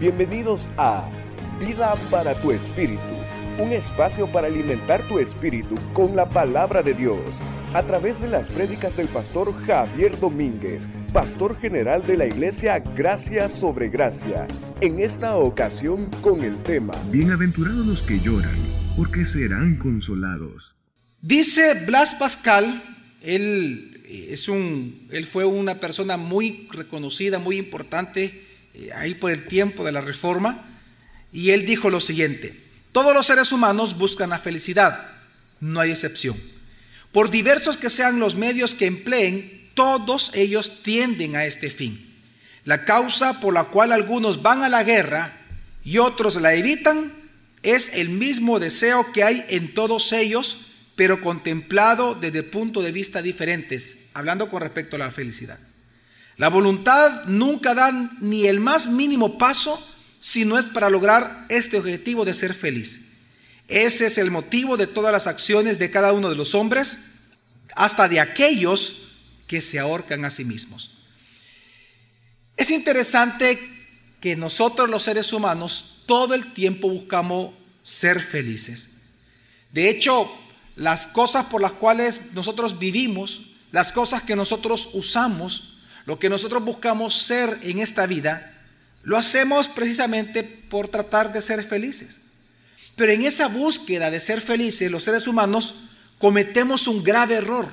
Bienvenidos a Vida para tu Espíritu, un espacio para alimentar tu espíritu con la palabra de Dios, a través de las prédicas del pastor Javier Domínguez, pastor general de la iglesia Gracia sobre Gracia. En esta ocasión con el tema Bienaventurados los que lloran, porque serán consolados. Dice Blas Pascal, él, es un, él fue una persona muy reconocida, muy importante eh, ahí por el tiempo de la reforma, y él dijo lo siguiente, todos los seres humanos buscan la felicidad, no hay excepción. Por diversos que sean los medios que empleen, todos ellos tienden a este fin. La causa por la cual algunos van a la guerra y otros la evitan es el mismo deseo que hay en todos ellos, pero contemplado desde puntos de vista diferentes, hablando con respecto a la felicidad. La voluntad nunca da ni el más mínimo paso si no es para lograr este objetivo de ser feliz. Ese es el motivo de todas las acciones de cada uno de los hombres, hasta de aquellos que se ahorcan a sí mismos. Es interesante que nosotros los seres humanos todo el tiempo buscamos ser felices. De hecho, las cosas por las cuales nosotros vivimos, las cosas que nosotros usamos, lo que nosotros buscamos ser en esta vida, lo hacemos precisamente por tratar de ser felices. Pero en esa búsqueda de ser felices, los seres humanos cometemos un grave error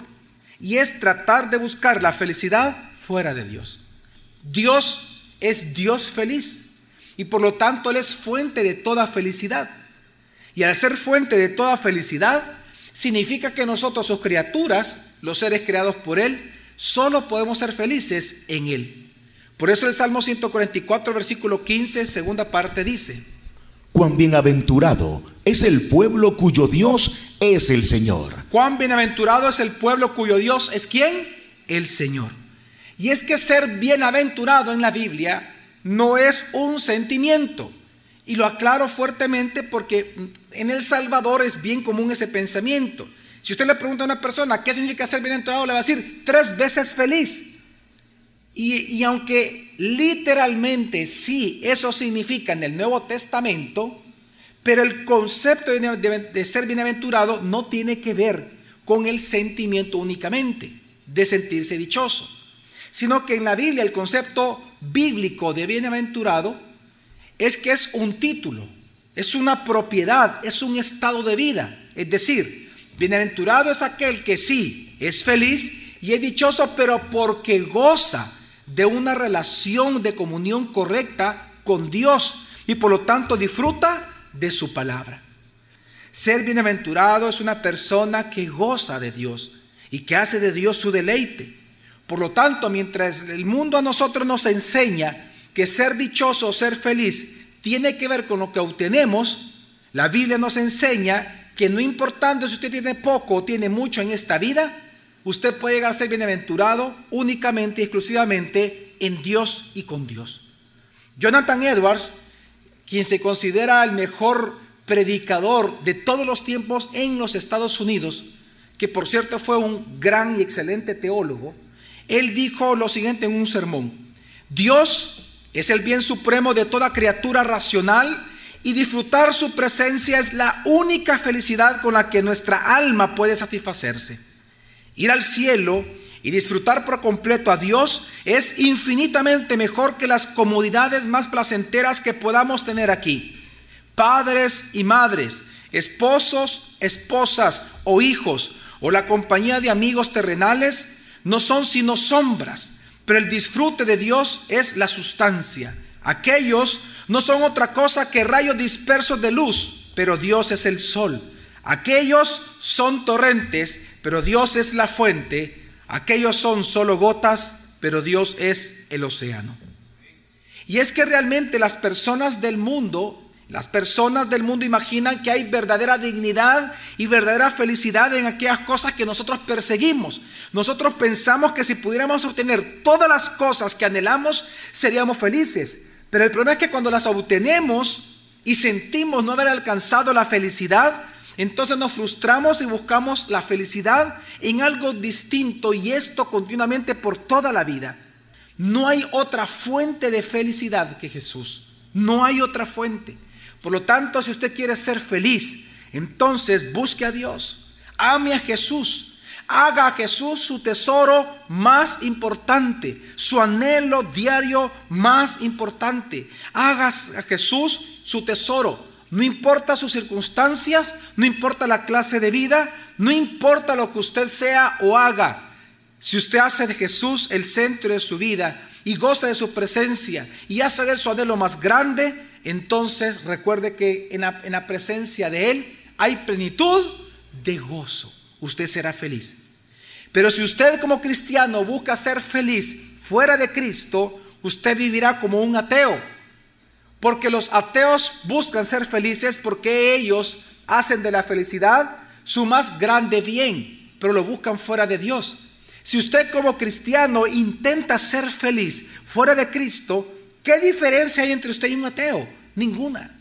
y es tratar de buscar la felicidad fuera de Dios. Dios es Dios feliz y por lo tanto Él es fuente de toda felicidad. Y al ser fuente de toda felicidad, significa que nosotros, sus criaturas, los seres creados por Él, solo podemos ser felices en Él. Por eso el Salmo 144, versículo 15, segunda parte dice, Cuán bienaventurado es el pueblo cuyo Dios es el Señor. Cuán bienaventurado es el pueblo cuyo Dios es quién? El Señor. Y es que ser bienaventurado en la Biblia no es un sentimiento. Y lo aclaro fuertemente porque en El Salvador es bien común ese pensamiento. Si usted le pregunta a una persona qué significa ser bienaventurado, le va a decir tres veces feliz. Y, aunque literalmente sí eso significa en el Nuevo Testamento, pero el concepto de, de ser bienaventurado no tiene que ver con el sentimiento únicamente de sentirse dichoso, sino que en la Biblia el concepto bíblico de bienaventurado es que es un título, es una propiedad, es un estado de vida. Es decir, bienaventurado es aquel que sí es feliz y es dichoso, pero porque goza de una relación de comunión correcta con Dios y por lo tanto disfruta de su palabra. Ser bienaventurado es una persona que goza de Dios y que hace de Dios su deleite. Por lo tanto, mientras el mundo a nosotros nos enseña que ser dichoso o ser feliz tiene que ver con lo que obtenemos, la Biblia nos enseña que no importando si usted tiene poco o tiene mucho en esta vida, usted puede llegar a ser bienaventurado únicamente y exclusivamente en Dios y con Dios. Jonathan Edwards, quien se considera el mejor predicador de todos los tiempos en los Estados Unidos, que por cierto fue un gran y excelente teólogo, él dijo lo siguiente en un sermón, Dios es el bien supremo de toda criatura racional y disfrutar su presencia es la única felicidad con la que nuestra alma puede satisfacerse. Ir al cielo y disfrutar por completo a Dios es infinitamente mejor que las comodidades más placenteras que podamos tener aquí. Padres y madres, esposos, esposas o hijos, o la compañía de amigos terrenales, no son sino sombras, pero el disfrute de Dios es la sustancia. Aquellos no son otra cosa que rayos dispersos de luz, pero Dios es el sol. Aquellos son torrentes, pero Dios es la fuente. Aquellos son solo gotas, pero Dios es el océano. Y es que realmente las personas del mundo, las personas del mundo imaginan que hay verdadera dignidad y verdadera felicidad en aquellas cosas que nosotros perseguimos. Nosotros pensamos que si pudiéramos obtener todas las cosas que anhelamos, seríamos felices. Pero el problema es que cuando las obtenemos y sentimos no haber alcanzado la felicidad, entonces nos frustramos y buscamos la felicidad en algo distinto y esto continuamente por toda la vida. No hay otra fuente de felicidad que Jesús. No hay otra fuente. Por lo tanto, si usted quiere ser feliz, entonces busque a Dios. Ame a Jesús. Haga a Jesús su tesoro más importante, su anhelo diario más importante. Haga a Jesús su tesoro. No importa sus circunstancias, no importa la clase de vida, no importa lo que usted sea o haga. Si usted hace de Jesús el centro de su vida y goza de su presencia y hace de él su anhelo más grande, entonces recuerde que en la, en la presencia de Él hay plenitud de gozo usted será feliz. Pero si usted como cristiano busca ser feliz fuera de Cristo, usted vivirá como un ateo. Porque los ateos buscan ser felices porque ellos hacen de la felicidad su más grande bien, pero lo buscan fuera de Dios. Si usted como cristiano intenta ser feliz fuera de Cristo, ¿qué diferencia hay entre usted y un ateo? Ninguna,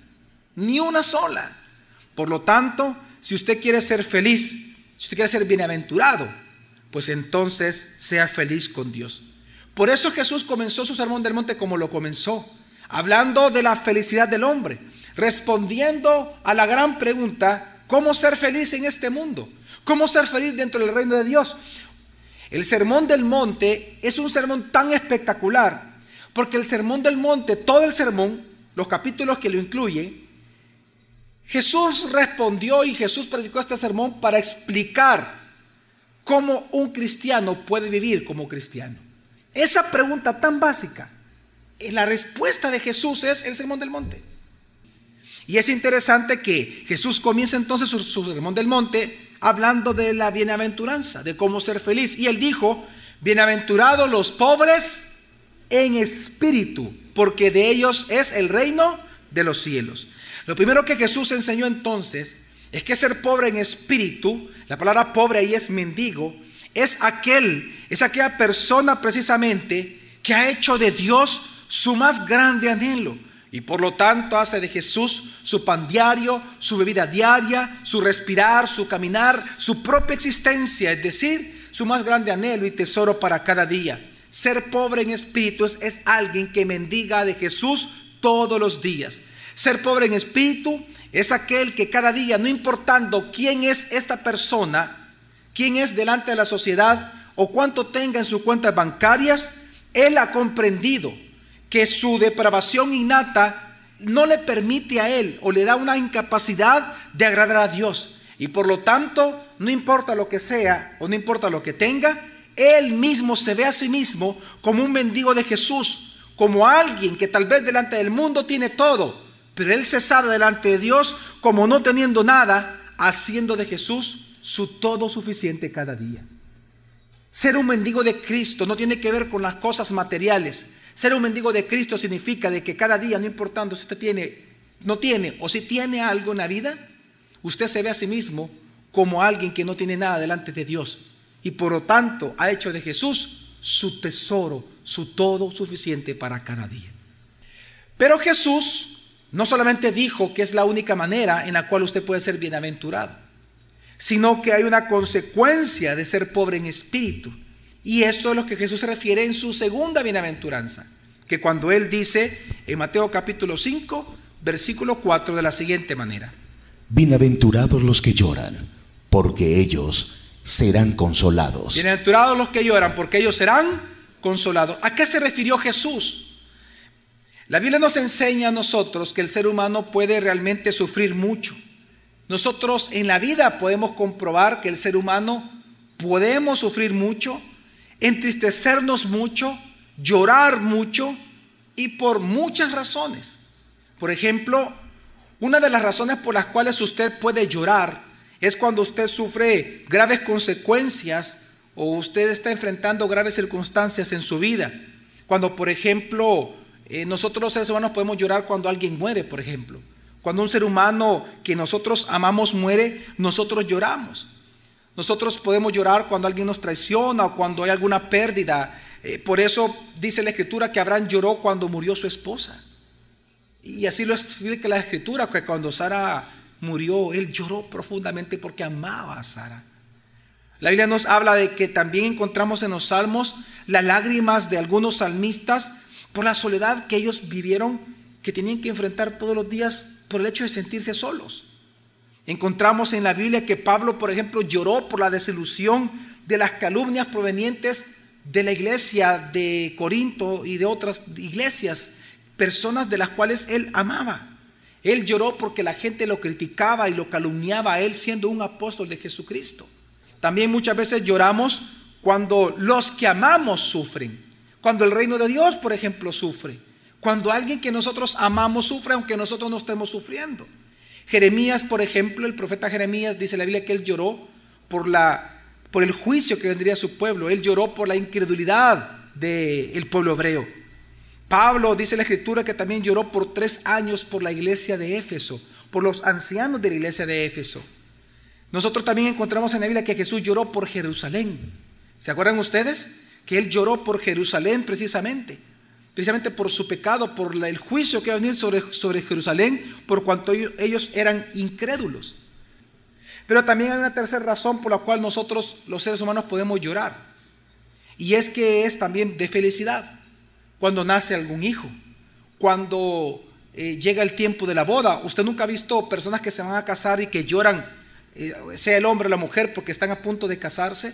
ni una sola. Por lo tanto, si usted quiere ser feliz, si usted quiere ser bienaventurado, pues entonces sea feliz con Dios. Por eso Jesús comenzó su sermón del monte como lo comenzó, hablando de la felicidad del hombre, respondiendo a la gran pregunta, ¿cómo ser feliz en este mundo? ¿Cómo ser feliz dentro del reino de Dios? El sermón del monte es un sermón tan espectacular, porque el sermón del monte, todo el sermón, los capítulos que lo incluyen, Jesús respondió y Jesús predicó este sermón para explicar cómo un cristiano puede vivir como cristiano. Esa pregunta tan básica, eh, la respuesta de Jesús es el sermón del monte. Y es interesante que Jesús comienza entonces su, sermón del monte hablando de la bienaventuranza, de cómo ser feliz. Y él dijo, bienaventurados los pobres en espíritu, porque de ellos es el reino de los cielos. Lo primero que Jesús enseñó entonces es que ser pobre en espíritu, la palabra pobre ahí es mendigo, es aquel, es aquella persona precisamente que ha hecho de Dios su más grande anhelo. Y por lo tanto hace de Jesús su pan diario, su bebida diaria, su respirar, su caminar, su propia existencia, es decir, su más grande anhelo y tesoro para cada día. Ser pobre en espíritu es, es alguien que mendiga de Jesús todos los días. Ser pobre en espíritu es aquel que cada día, no importando quién es esta persona, quién es delante de la sociedad o cuánto tenga en sus cuentas bancarias, él ha comprendido que su depravación innata no le permite a él o le da una incapacidad de agradar a Dios. Y por lo tanto, no importa lo que sea o no importa lo que tenga, él mismo se ve a sí mismo como un mendigo de Jesús, como alguien que tal vez delante del mundo tiene todo, pero él se sabe delante de Dios como no teniendo nada, haciendo de Jesús su todo suficiente cada día. Ser un mendigo de Cristo no tiene que ver con las cosas materiales. Ser un mendigo de Cristo significa de que cada día, no importando si usted tiene, no tiene o si tiene algo en la vida, usted se ve a sí mismo como alguien que no tiene nada delante de Dios. Y por lo tanto ha hecho de Jesús su tesoro, su todo suficiente para cada día. Pero Jesús no solamente dijo que es la única manera en la cual usted puede ser bienaventurado, sino que hay una consecuencia de ser pobre en espíritu. Y esto es lo que Jesús se refiere en su segunda bienaventuranza, que cuando él dice en Mateo capítulo 5, versículo 4 de la siguiente manera. Bienaventurados los que lloran, porque ellos serán consolados. Bienaventurados los que lloran, porque ellos serán consolados. ¿A qué se refirió Jesús? La Biblia nos enseña a nosotros que el ser humano puede realmente sufrir mucho. Nosotros en la vida podemos comprobar que el ser humano podemos sufrir mucho, entristecernos mucho, llorar mucho y por muchas razones. Por ejemplo, una de las razones por las cuales usted puede llorar es cuando usted sufre graves consecuencias o usted está enfrentando graves circunstancias en su vida. Cuando, por ejemplo, eh, nosotros los seres humanos podemos llorar cuando alguien muere, por ejemplo. Cuando un ser humano que nosotros amamos muere, nosotros lloramos. Nosotros podemos llorar cuando alguien nos traiciona o cuando hay alguna pérdida. Eh, por eso dice la escritura que Abraham lloró cuando murió su esposa. Y así lo explica la escritura, que cuando Sara murió, él lloró profundamente porque amaba a Sara. La Biblia nos habla de que también encontramos en los salmos las lágrimas de algunos salmistas por la soledad que ellos vivieron que tenían que enfrentar todos los días por el hecho de sentirse solos. Encontramos en la Biblia que Pablo, por ejemplo, lloró por la desilusión de las calumnias provenientes de la iglesia de Corinto y de otras iglesias, personas de las cuales él amaba. Él lloró porque la gente lo criticaba y lo calumniaba a él siendo un apóstol de Jesucristo. También muchas veces lloramos cuando los que amamos sufren, cuando el reino de Dios, por ejemplo, sufre, cuando alguien que nosotros amamos sufre aunque nosotros no estemos sufriendo. Jeremías, por ejemplo, el profeta Jeremías dice en la Biblia que él lloró por, la, por el juicio que vendría a su pueblo, él lloró por la incredulidad del pueblo hebreo. Pablo dice en la escritura que también lloró por tres años por la iglesia de Éfeso, por los ancianos de la iglesia de Éfeso. Nosotros también encontramos en la Biblia que Jesús lloró por Jerusalén. ¿Se acuerdan ustedes? Que él lloró por Jerusalén precisamente precisamente por su pecado, por el juicio que va a venir sobre, sobre Jerusalén, por cuanto ellos eran incrédulos. Pero también hay una tercera razón por la cual nosotros los seres humanos podemos llorar. Y es que es también de felicidad. Cuando nace algún hijo, cuando eh, llega el tiempo de la boda. Usted nunca ha visto personas que se van a casar y que lloran, eh, sea el hombre o la mujer, porque están a punto de casarse.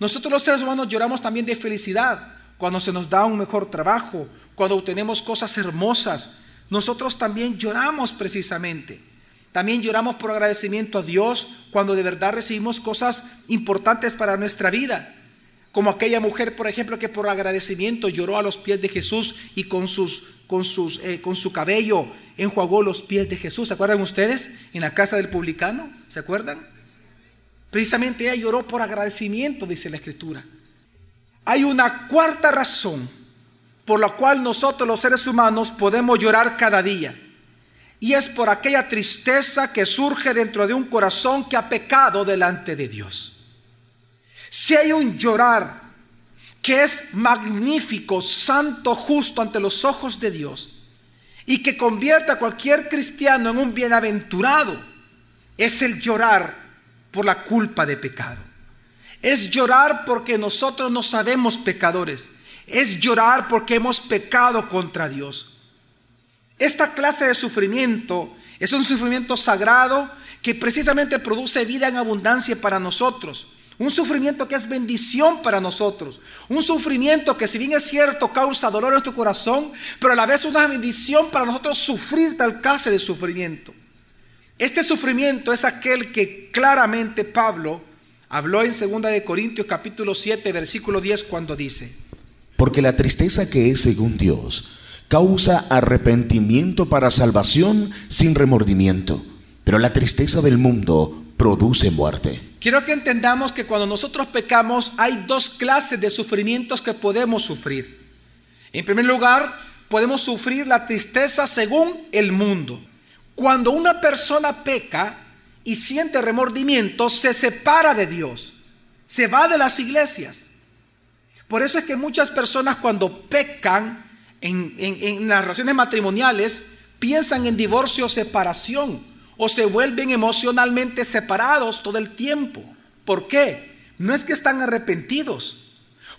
Nosotros los seres humanos lloramos también de felicidad cuando se nos da un mejor trabajo, cuando obtenemos cosas hermosas, nosotros también lloramos precisamente. También lloramos por agradecimiento a Dios cuando de verdad recibimos cosas importantes para nuestra vida. Como aquella mujer, por ejemplo, que por agradecimiento lloró a los pies de Jesús y con, sus, con, sus, eh, con su cabello enjuagó los pies de Jesús. ¿Se acuerdan ustedes? En la casa del publicano. ¿Se acuerdan? Precisamente ella lloró por agradecimiento, dice la escritura. Hay una cuarta razón por la cual nosotros los seres humanos podemos llorar cada día. Y es por aquella tristeza que surge dentro de un corazón que ha pecado delante de Dios. Si hay un llorar que es magnífico, santo, justo ante los ojos de Dios y que convierte a cualquier cristiano en un bienaventurado, es el llorar por la culpa de pecado. Es llorar porque nosotros no sabemos pecadores. Es llorar porque hemos pecado contra Dios. Esta clase de sufrimiento es un sufrimiento sagrado que precisamente produce vida en abundancia para nosotros. Un sufrimiento que es bendición para nosotros. Un sufrimiento que si bien es cierto causa dolor en nuestro corazón, pero a la vez una bendición para nosotros sufrir tal clase de sufrimiento. Este sufrimiento es aquel que claramente Pablo Habló en 2 de Corintios capítulo 7 versículo 10 cuando dice, porque la tristeza que es según Dios causa arrepentimiento para salvación sin remordimiento, pero la tristeza del mundo produce muerte. Quiero que entendamos que cuando nosotros pecamos hay dos clases de sufrimientos que podemos sufrir. En primer lugar, podemos sufrir la tristeza según el mundo. Cuando una persona peca, y siente remordimiento, se separa de Dios, se va de las iglesias. Por eso es que muchas personas cuando pecan en, las relaciones matrimoniales piensan en divorcio o separación o se vuelven emocionalmente separados todo el tiempo. ¿Por qué? No es que están arrepentidos,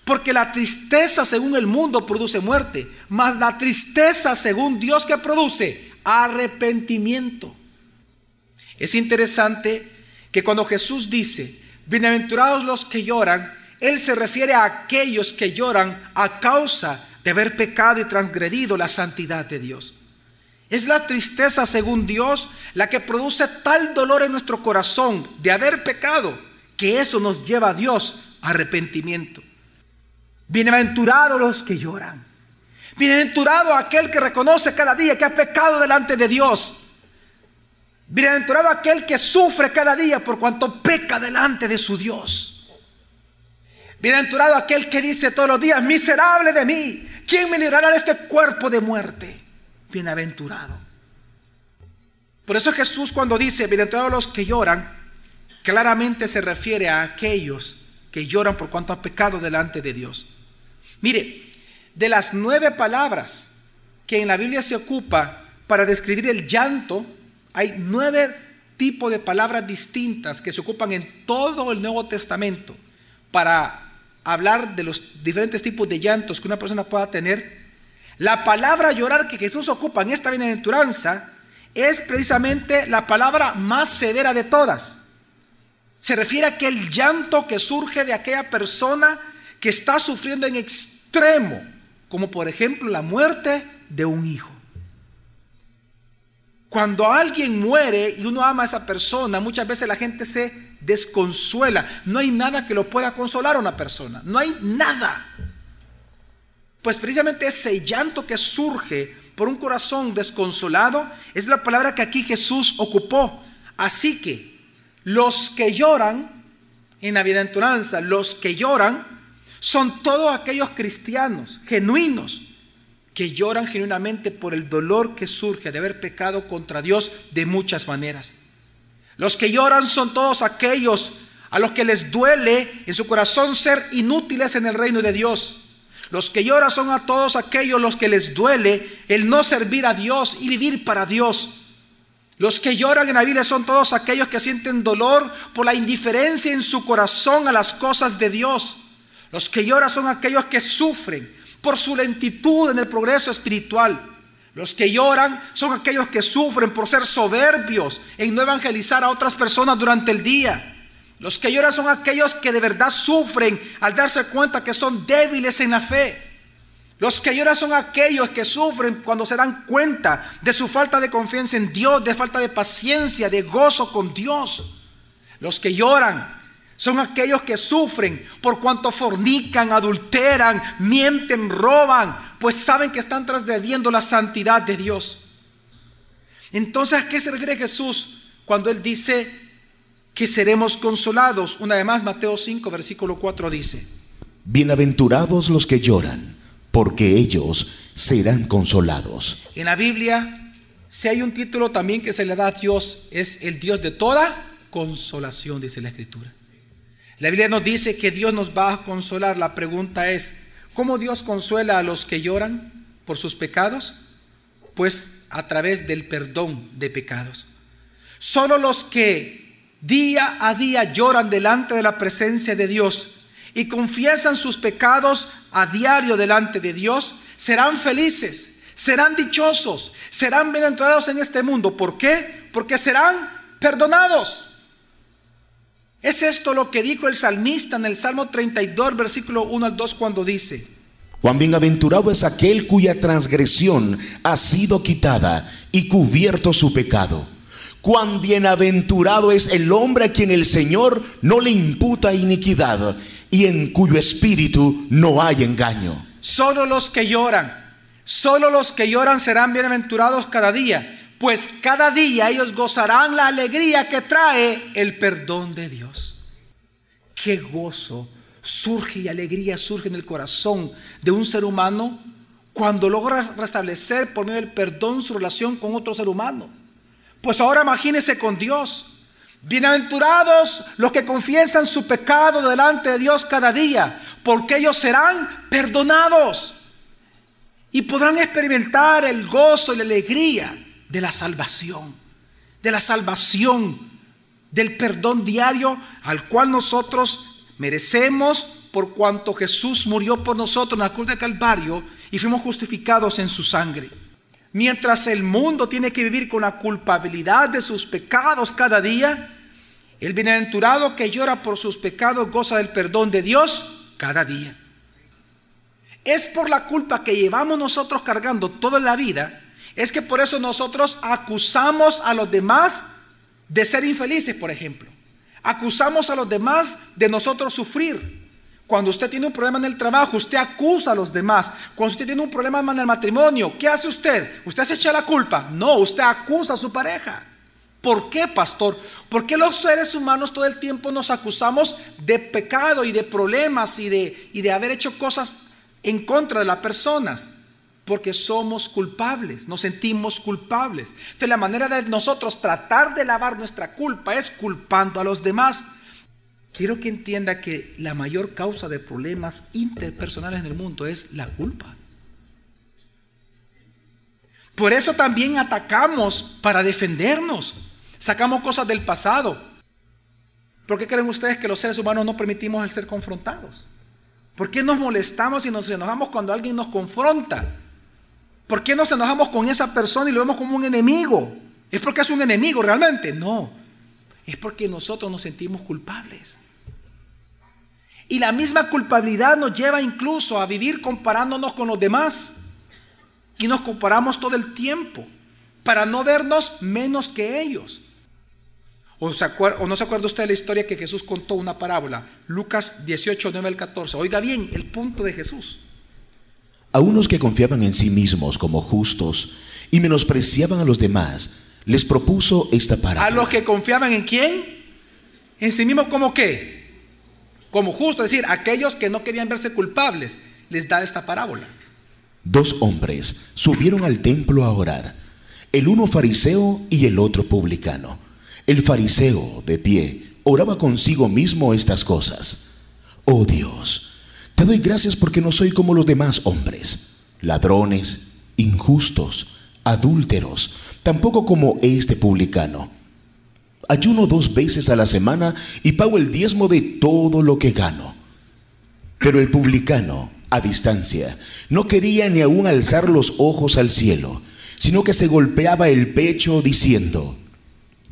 porque la tristeza según el mundo produce muerte, mas la tristeza según Dios que produce arrepentimiento. Es interesante que cuando Jesús dice, bienaventurados los que lloran, Él se refiere a aquellos que lloran a causa de haber pecado y transgredido la santidad de Dios. Es la tristeza, según Dios, la que produce tal dolor en nuestro corazón de haber pecado, que eso nos lleva a Dios a arrepentimiento. Bienaventurados los que lloran. Bienaventurado aquel que reconoce cada día que ha pecado delante de Dios Bienaventurado aquel que sufre cada día por cuanto peca delante de su Dios. Bienaventurado aquel que dice todos los días, miserable de mí, ¿quién me librará de este cuerpo de muerte? Bienaventurado. Por eso Jesús cuando dice, bienaventurados los que lloran, claramente se refiere a aquellos que lloran por cuanto han pecado delante de Dios. Mire, de las nueve palabras que en la Biblia se ocupa para describir el llanto, hay nueve tipos de palabras distintas que se ocupan en todo el Nuevo Testamento para hablar de los diferentes tipos de llantos que una persona pueda tener. La palabra llorar que Jesús ocupa en esta bienaventuranza es precisamente la palabra más severa de todas. Se refiere a aquel llanto que surge de aquella persona que está sufriendo en extremo, como por ejemplo la muerte de un hijo. Cuando alguien muere y uno ama a esa persona, muchas veces la gente se desconsuela. No hay nada que lo pueda consolar a una persona. No hay nada. Pues precisamente ese llanto que surge por un corazón desconsolado es la palabra que aquí Jesús ocupó. Así que los que lloran en la bienaventuranza, los que lloran, son todos aquellos cristianos genuinos que lloran genuinamente por el dolor que surge de haber pecado contra Dios de muchas maneras. Los que lloran son todos aquellos a los que les duele en su corazón ser inútiles en el reino de Dios. Los que lloran son a todos aquellos los que les duele el no servir a Dios y vivir para Dios. Los que lloran en la Biblia son todos aquellos que sienten dolor por la indiferencia en su corazón a las cosas de Dios. Los que lloran son aquellos que sufren por su lentitud en el progreso espiritual. Los que lloran son aquellos que sufren por ser soberbios en no evangelizar a otras personas durante el día. Los que lloran son aquellos que de verdad sufren al darse cuenta que son débiles en la fe. Los que lloran son aquellos que sufren cuando se dan cuenta de su falta de confianza en Dios, de falta de paciencia, de gozo con Dios. Los que lloran son aquellos que sufren por cuanto fornican, adulteran, mienten, roban, pues saben que están transgrediendo la santidad de Dios. Entonces, ¿a qué se refiere Jesús cuando Él dice que seremos consolados? Una vez más, Mateo 5, versículo 4 dice, Bienaventurados los que lloran, porque ellos serán consolados. En la Biblia, si hay un título también que se le da a Dios, es el Dios de toda consolación, dice la Escritura. La Biblia nos dice que Dios nos va a consolar. La pregunta es, ¿cómo Dios consuela a los que lloran por sus pecados? Pues a través del perdón de pecados. Solo los que día a día lloran delante de la presencia de Dios y confiesan sus pecados a diario delante de Dios, serán felices, serán dichosos, serán bienaventurados en este mundo. ¿Por qué? Porque serán perdonados. Es esto lo que dijo el salmista en el Salmo 32, versículo 1 al 2, cuando dice, Juan bienaventurado es aquel cuya transgresión ha sido quitada y cubierto su pecado. Cuán bienaventurado es el hombre a quien el Señor no le imputa iniquidad y en cuyo espíritu no hay engaño. Solo los que lloran, solo los que lloran serán bienaventurados cada día pues cada día ellos gozarán la alegría que trae el perdón de Dios. Qué gozo surge y alegría surge en el corazón de un ser humano cuando logra restablecer por medio del perdón su relación con otro ser humano. Pues ahora imagínese con Dios. Bienaventurados los que confiesan su pecado delante de Dios cada día, porque ellos serán perdonados y podrán experimentar el gozo y la alegría de la salvación, de la salvación, del perdón diario al cual nosotros merecemos por cuanto Jesús murió por nosotros en la cruz de Calvario y fuimos justificados en su sangre. Mientras el mundo tiene que vivir con la culpabilidad de sus pecados cada día, el bienaventurado que llora por sus pecados goza del perdón de Dios cada día. Es por la culpa que llevamos nosotros cargando toda la vida es que por eso nosotros acusamos a los demás de ser infelices, por ejemplo. Acusamos a los demás de nosotros sufrir. Cuando usted tiene un problema en el trabajo, usted acusa a los demás. Cuando usted tiene un problema en el matrimonio, ¿qué hace usted? ¿Usted se echa la culpa? No, usted acusa a su pareja. ¿Por qué, pastor? ¿Por qué los seres humanos todo el tiempo nos acusamos de pecado y de problemas y de, y de haber hecho cosas en contra de las personas? Porque somos culpables, nos sentimos culpables. Entonces la manera de nosotros tratar de lavar nuestra culpa es culpando a los demás. Quiero que entienda que la mayor causa de problemas interpersonales en el mundo es la culpa. Por eso también atacamos para defendernos. Sacamos cosas del pasado. ¿Por qué creen ustedes que los seres humanos no permitimos el ser confrontados? ¿Por qué nos molestamos y nos enojamos cuando alguien nos confronta? ¿Por qué nos enojamos con esa persona y lo vemos como un enemigo? ¿Es porque es un enemigo realmente? No. Es porque nosotros nos sentimos culpables. Y la misma culpabilidad nos lleva incluso a vivir comparándonos con los demás. Y nos comparamos todo el tiempo para no vernos menos que ellos. ¿O, ¿O, no se acuerda usted de la historia que Jesús contó una parábola? Lucas 18, 9 al 14. Oiga bien, el punto de Jesús. A unos que confiaban en sí mismos como justos y menospreciaban a los demás, les propuso esta parábola. A los que confiaban en quién? En sí mismos como qué? Como justos, es decir, aquellos que no querían verse culpables, les da esta parábola. Dos hombres subieron al templo a orar, el uno fariseo y el otro publicano. El fariseo, de pie, oraba consigo mismo estas cosas. Oh Dios, te doy gracias porque no soy como los demás hombres, ladrones, injustos, adúlteros, tampoco como este publicano. Ayuno dos veces a la semana y pago el diezmo de todo lo que gano. Pero el publicano, a distancia, no quería ni aún alzar los ojos al cielo, sino que se golpeaba el pecho diciendo,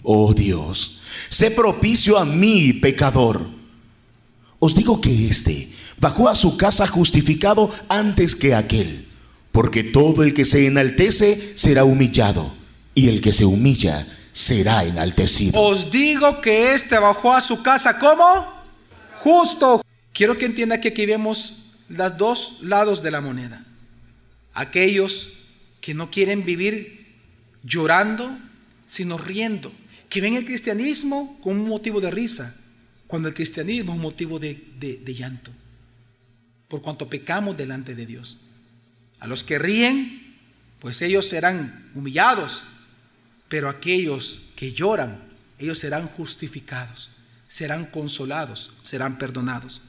Oh Dios, sé propicio a mí, pecador. Os digo que éste bajó a su casa justificado antes que aquel, porque todo el que se enaltece será humillado, y el que se humilla será enaltecido. Os digo que éste bajó a su casa como justo. Quiero que entienda que aquí vemos los dos lados de la moneda. Aquellos que no quieren vivir llorando, sino riendo que ven el cristianismo como un motivo de risa, cuando el cristianismo es un motivo de, llanto, por cuanto pecamos delante de Dios. A los que ríen, pues ellos serán humillados, pero aquellos que lloran, ellos serán justificados, serán consolados, serán perdonados.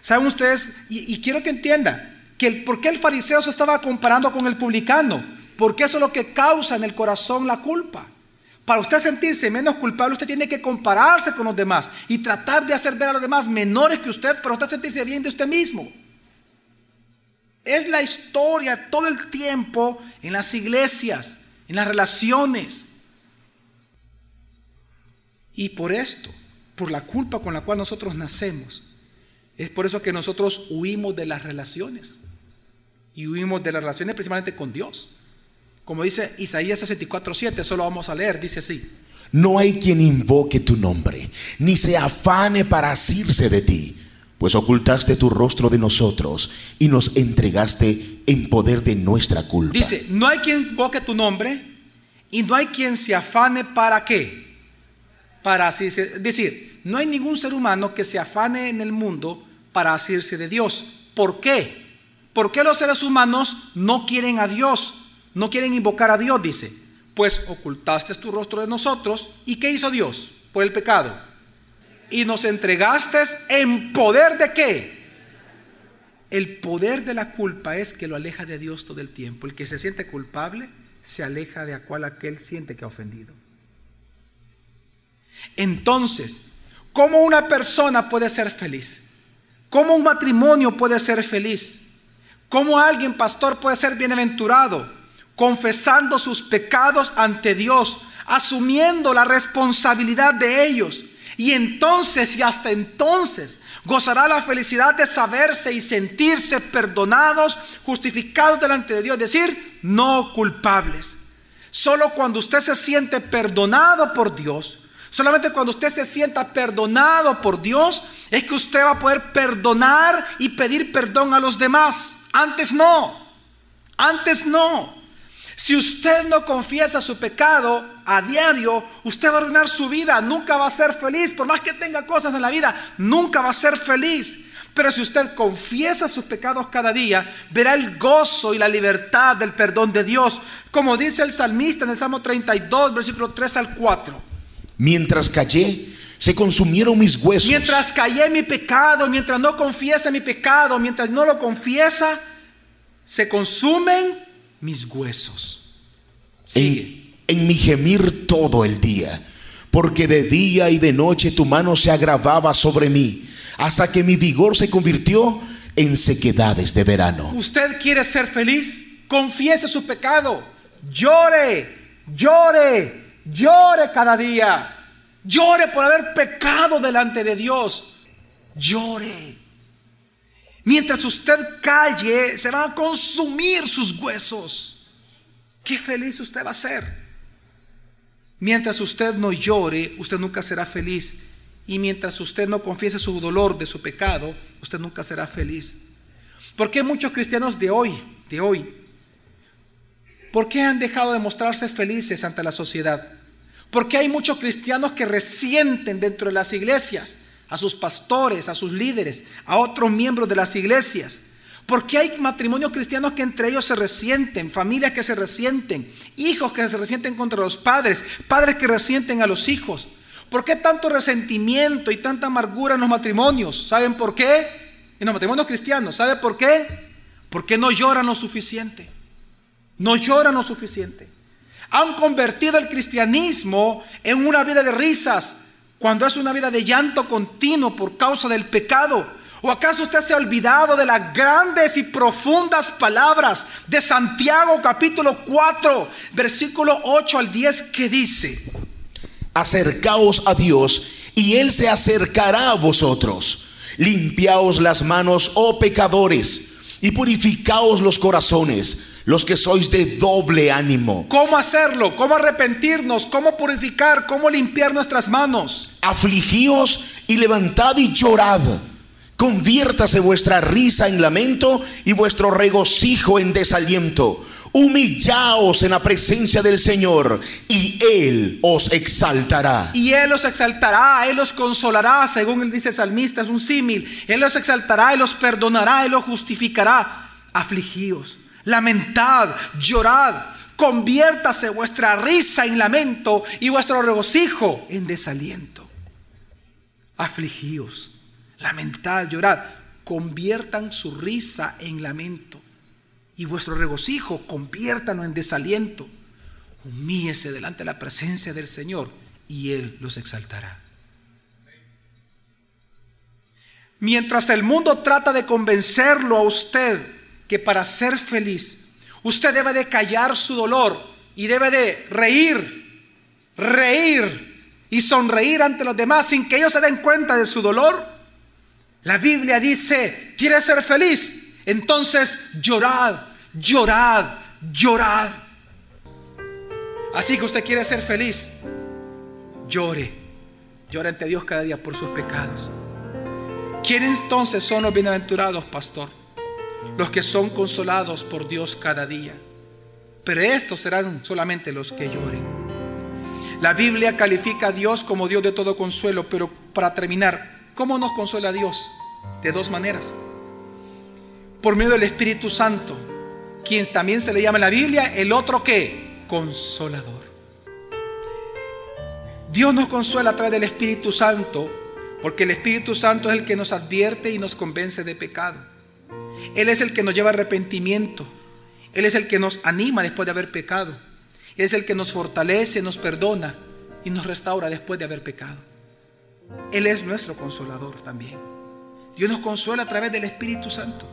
¿Saben ustedes? Y, quiero que entiendan que el, por qué el fariseo se estaba comparando con el publicano, porque eso es lo que causa en el corazón la culpa. Para usted sentirse menos culpable, usted tiene que compararse con los demás y tratar de hacer ver a los demás menores que usted, para usted sentirse bien de usted mismo. Es la historia todo el tiempo en las iglesias, en las relaciones. Y por esto, por la culpa con la cual nosotros nacemos, es por eso que nosotros huimos de las relaciones. Y huimos de las relaciones principalmente con Dios. Como dice Isaías 64:7, eso lo vamos a leer, dice así. No hay quien invoque tu nombre, ni se afane para asirse de ti, pues ocultaste tu rostro de nosotros y nos entregaste en poder de nuestra culpa. Dice, no hay quien invoque tu nombre y no hay quien se afane para qué. Para asirse, es decir, no hay ningún ser humano que se afane en el mundo para asirse de Dios. ¿Por qué? ¿Por qué los seres humanos no quieren a Dios? No quieren invocar a Dios, dice. Pues ocultaste tu rostro de nosotros. ¿Y qué hizo Dios por el pecado? Y nos entregaste en poder de qué? El poder de la culpa es que lo aleja de Dios todo el tiempo. El que se siente culpable se aleja de cual aquel siente que ha ofendido. Entonces, ¿cómo una persona puede ser feliz? ¿Cómo un matrimonio puede ser feliz? ¿Cómo alguien, pastor, puede ser bienaventurado? Confesando sus pecados ante Dios, asumiendo la responsabilidad de ellos. Y entonces y hasta entonces gozará la felicidad de saberse y sentirse perdonados, justificados delante de Dios, es decir, no culpables. Solo cuando usted se siente perdonado por Dios, solamente cuando usted se sienta perdonado por Dios, es que usted va a poder perdonar y pedir perdón a los demás. Antes no, antes no. Si usted no confiesa su pecado a diario, usted va a arruinar su vida, nunca va a ser feliz, por más que tenga cosas en la vida, nunca va a ser feliz. Pero si usted confiesa sus pecados cada día, verá el gozo y la libertad del perdón de Dios, como dice el salmista en el Salmo 32, versículo 3 al 4. Mientras callé, se consumieron mis huesos. Mientras callé mi pecado, mientras no confiesa mi pecado, mientras no lo confiesa, se consumen mis huesos. En, en mi gemir todo el día, porque de día y de noche tu mano se agravaba sobre mí, hasta que mi vigor se convirtió en sequedades de verano. ¿Usted quiere ser feliz? Confiese su pecado. Llore, llore, llore cada día. Llore por haber pecado delante de Dios. Llore. Mientras usted calle, se van a consumir sus huesos. Qué feliz usted va a ser. Mientras usted no llore, usted nunca será feliz. Y mientras usted no confiese su dolor de su pecado, usted nunca será feliz. ¿Por qué muchos cristianos de hoy, de hoy, por qué han dejado de mostrarse felices ante la sociedad? ¿Por qué hay muchos cristianos que resienten dentro de las iglesias a sus pastores, a sus líderes, a otros miembros de las iglesias? ¿Por qué hay matrimonios cristianos que entre ellos se resienten, familias que se resienten, hijos que se resienten contra los padres, padres que resienten a los hijos? ¿Por qué tanto resentimiento y tanta amargura en los matrimonios? ¿Saben por qué? En los matrimonios cristianos, ¿sabe por qué? Porque no lloran lo suficiente. No lloran lo suficiente. Han convertido el cristianismo en una vida de risas, cuando es una vida de llanto continuo por causa del pecado. ¿O acaso usted se ha olvidado de las grandes y profundas palabras de Santiago capítulo 4, versículo 8 al 10 que dice? Acercaos a Dios y Él se acercará a vosotros. Limpiaos las manos, oh pecadores, y purificaos los corazones, los que sois de doble ánimo. ¿Cómo hacerlo? ¿Cómo arrepentirnos? ¿Cómo purificar? ¿Cómo limpiar nuestras manos? Afligíos y levantad y llorad Conviértase vuestra risa en lamento y vuestro regocijo en desaliento. Humillaos en la presencia del Señor y Él os exaltará. Y Él os exaltará, Él os consolará, según él dice el salmista, es un símil. Él os exaltará, Él os perdonará, Él os justificará. Afligíos, lamentad, llorad. Conviértase vuestra risa en lamento y vuestro regocijo en desaliento. Afligíos lamentad, llorad, conviertan su risa en lamento y vuestro regocijo conviértanlo en desaliento. Humíese delante de la presencia del Señor y Él los exaltará. Mientras el mundo trata de convencerlo a usted que para ser feliz usted debe de callar su dolor y debe de reír, reír y sonreír ante los demás sin que ellos se den cuenta de su dolor, la Biblia dice, ¿quieres ser feliz? Entonces llorad, llorad, llorad. Así que usted quiere ser feliz, llore, llore ante Dios cada día por sus pecados. ¿Quiénes entonces son los bienaventurados, pastor? Los que son consolados por Dios cada día. Pero estos serán solamente los que lloren. La Biblia califica a Dios como Dios de todo consuelo, pero para terminar, ¿Cómo nos consuela Dios? De dos maneras. Por medio del Espíritu Santo, quien también se le llama en la Biblia el otro que, consolador. Dios nos consuela a través del Espíritu Santo, porque el Espíritu Santo es el que nos advierte y nos convence de pecado. Él es el que nos lleva arrepentimiento. Él es el que nos anima después de haber pecado. Él es el que nos fortalece, nos perdona y nos restaura después de haber pecado. Él es nuestro consolador también. Dios nos consuela a través del Espíritu Santo.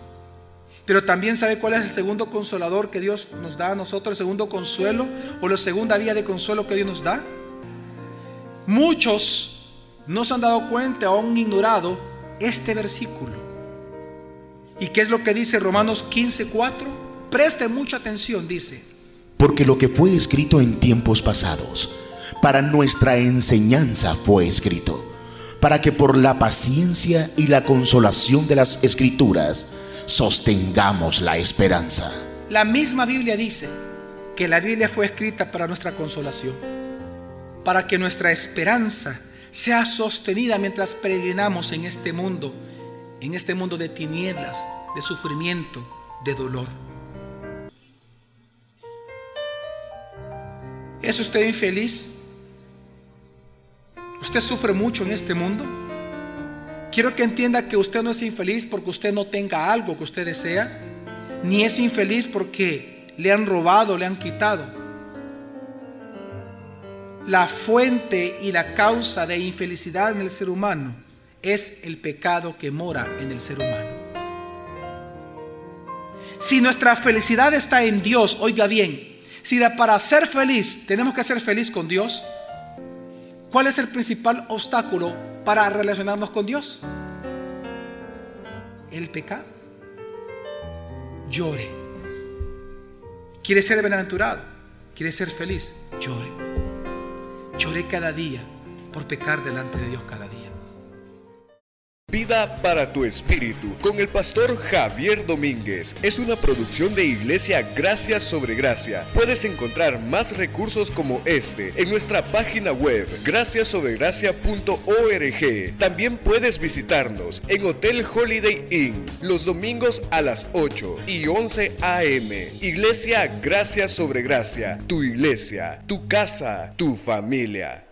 Pero también sabe cuál es el segundo consolador que Dios nos da a nosotros, el segundo consuelo o la segunda vía de consuelo que Dios nos da. Muchos no se han dado cuenta o han ignorado este versículo. ¿Y qué es lo que dice Romanos 15:4? Preste mucha atención, dice. Porque lo que fue escrito en tiempos pasados, para nuestra enseñanza fue escrito para que por la paciencia y la consolación de las escrituras sostengamos la esperanza. La misma Biblia dice que la Biblia fue escrita para nuestra consolación, para que nuestra esperanza sea sostenida mientras peregrinamos en este mundo, en este mundo de tinieblas, de sufrimiento, de dolor. ¿Es usted infeliz? ¿Usted sufre mucho en este mundo? Quiero que entienda que usted no es infeliz porque usted no tenga algo que usted desea, ni es infeliz porque le han robado, le han quitado. La fuente y la causa de infelicidad en el ser humano es el pecado que mora en el ser humano. Si nuestra felicidad está en Dios, oiga bien, si para ser feliz tenemos que ser feliz con Dios, ¿cuál es el principal obstáculo para relacionarnos con Dios? El pecado. Llore. ¿Quiere ser bienaventurado? ¿Quiere ser feliz? Llore. Llore cada día por pecar delante de Dios cada día. Vida para tu espíritu con el pastor Javier Domínguez es una producción de Iglesia Gracia sobre Gracia. Puedes encontrar más recursos como este en nuestra página web graciasobregracia.org. También puedes visitarnos en Hotel Holiday Inn los domingos a las 8 y 11 a.m. Iglesia Gracia sobre Gracia, tu iglesia, tu casa, tu familia.